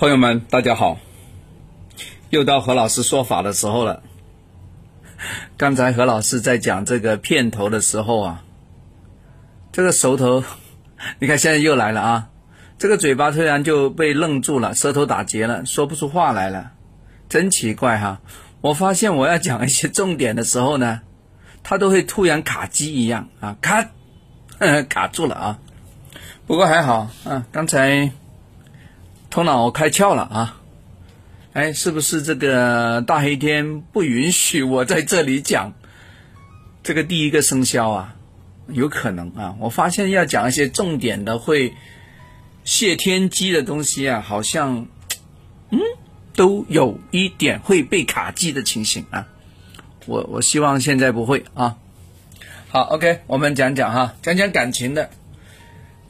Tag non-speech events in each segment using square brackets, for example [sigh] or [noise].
朋友们，大家好！又到何老师说法的时候了。刚才何老师在讲这个片头的时候啊，这个舌头，你看现在又来了啊！这个嘴巴突然就被愣住了，舌头打结了，说不出话来了，真奇怪哈！我发现我要讲一些重点的时候呢，它都会突然卡机一样啊，卡 [laughs] 卡住了啊！不过还好啊，刚才。头脑开窍了啊！哎，是不是这个大黑天不允许我在这里讲这个第一个生肖啊？有可能啊！我发现要讲一些重点的会泄天机的东西啊，好像嗯都有一点会被卡机的情形啊。我我希望现在不会啊。好，OK，我们讲讲哈，讲讲感情的。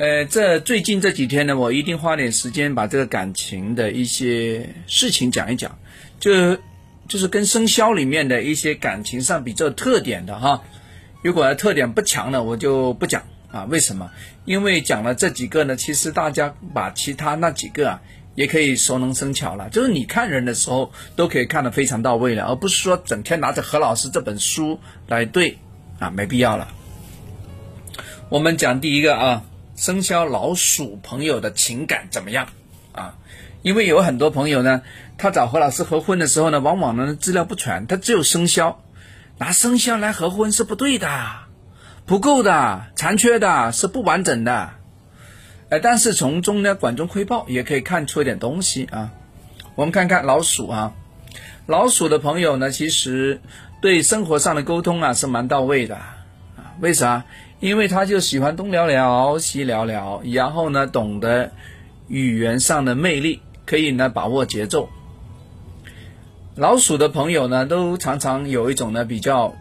呃，这最近这几天呢，我一定花点时间把这个感情的一些事情讲一讲，就就是跟生肖里面的一些感情上比较特点的哈。如果特点不强的，我就不讲啊。为什么？因为讲了这几个呢，其实大家把其他那几个啊，也可以熟能生巧了。就是你看人的时候，都可以看得非常到位了，而不是说整天拿着何老师这本书来对啊，没必要了。我们讲第一个啊。生肖老鼠朋友的情感怎么样啊？因为有很多朋友呢，他找何老师合婚的时候呢，往往呢资料不全，他只有生肖，拿生肖来合婚是不对的，不够的，残缺的，是不完整的。哎，但是从中呢管中窥豹，也可以看出一点东西啊。我们看看老鼠啊，老鼠的朋友呢，其实对生活上的沟通啊是蛮到位的。为啥？因为他就喜欢东聊聊西聊聊，然后呢，懂得语言上的魅力，可以呢把握节奏。老鼠的朋友呢，都常常有一种呢比较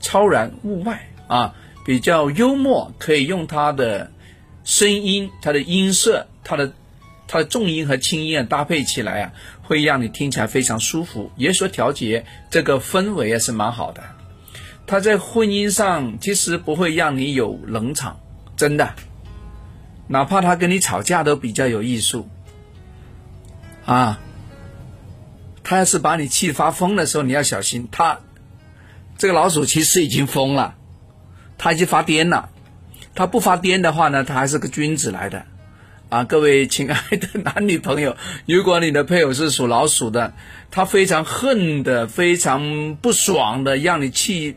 超然物外啊，比较幽默，可以用他的声音、他的音色、他的他的重音和轻音啊搭配起来啊，会让你听起来非常舒服，也所调节这个氛围也是蛮好的。他在婚姻上其实不会让你有冷场，真的，哪怕他跟你吵架都比较有艺术，啊，他要是把你气发疯的时候，你要小心，他这个老鼠其实已经疯了，他已经发癫了，他不发癫的话呢，他还是个君子来的，啊，各位亲爱的男女朋友，如果你的配偶是属老鼠的，他非常恨的，非常不爽的，让你气。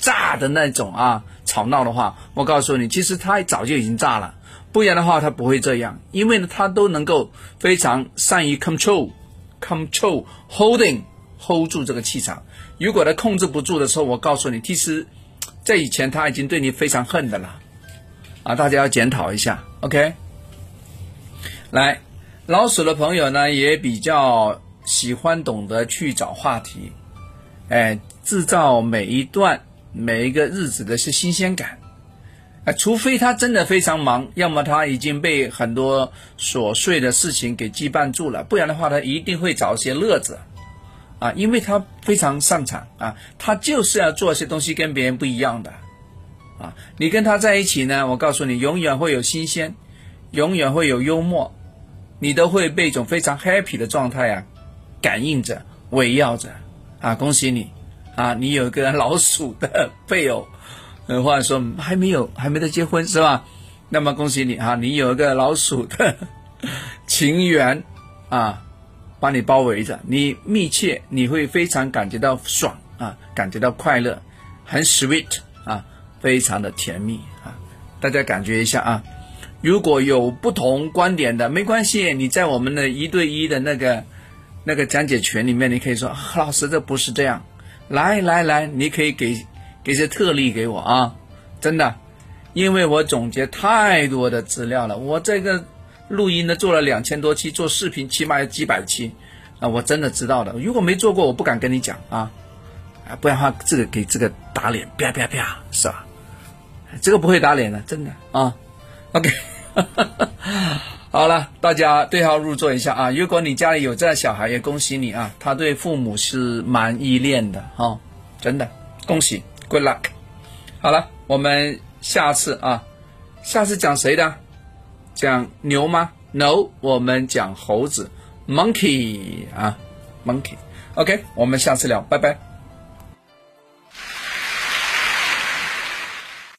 炸的那种啊，吵闹的话，我告诉你，其实他早就已经炸了，不然的话他不会这样，因为呢，他都能够非常善于 control，control holding hold 住这个气场。如果他控制不住的时候，我告诉你，其实，在以前他已经对你非常恨的了，啊，大家要检讨一下，OK。来，老鼠的朋友呢，也比较喜欢懂得去找话题，哎，制造每一段。每一个日子的是新鲜感，啊，除非他真的非常忙，要么他已经被很多琐碎的事情给羁绊住了，不然的话，他一定会找些乐子，啊，因为他非常擅长啊，他就是要做些东西跟别人不一样的，啊，你跟他在一起呢，我告诉你，永远会有新鲜，永远会有幽默，你都会被一种非常 happy 的状态啊感应着、围绕着，啊，恭喜你。啊，你有一个老鼠的配偶，[laughs] 呃，或者说还没有，还没得结婚是吧？那么恭喜你哈，你有一个老鼠的情缘啊，把你包围着，你密切，你会非常感觉到爽啊，感觉到快乐，很 sweet 啊，非常的甜蜜啊，大家感觉一下啊。如果有不同观点的，没关系，你在我们的一对一的那个那个讲解群里面，你可以说，老师这不是这样。来来来，你可以给给些特例给我啊！真的，因为我总结太多的资料了，我这个录音呢做了两千多期，做视频起码有几百期啊！我真的知道的，如果没做过，我不敢跟你讲啊！啊，不然的话，这个给这个打脸，啪啪啪，是吧？这个不会打脸的，真的啊！OK。[laughs] 好了，大家对号入座一下啊！如果你家里有这样小孩，也恭喜你啊！他对父母是蛮依恋的哈，真的，恭喜，Good luck！好了，我们下次啊，下次讲谁的？讲牛吗？No，我们讲猴子 monkey 啊，monkey。OK，我们下次聊，拜拜。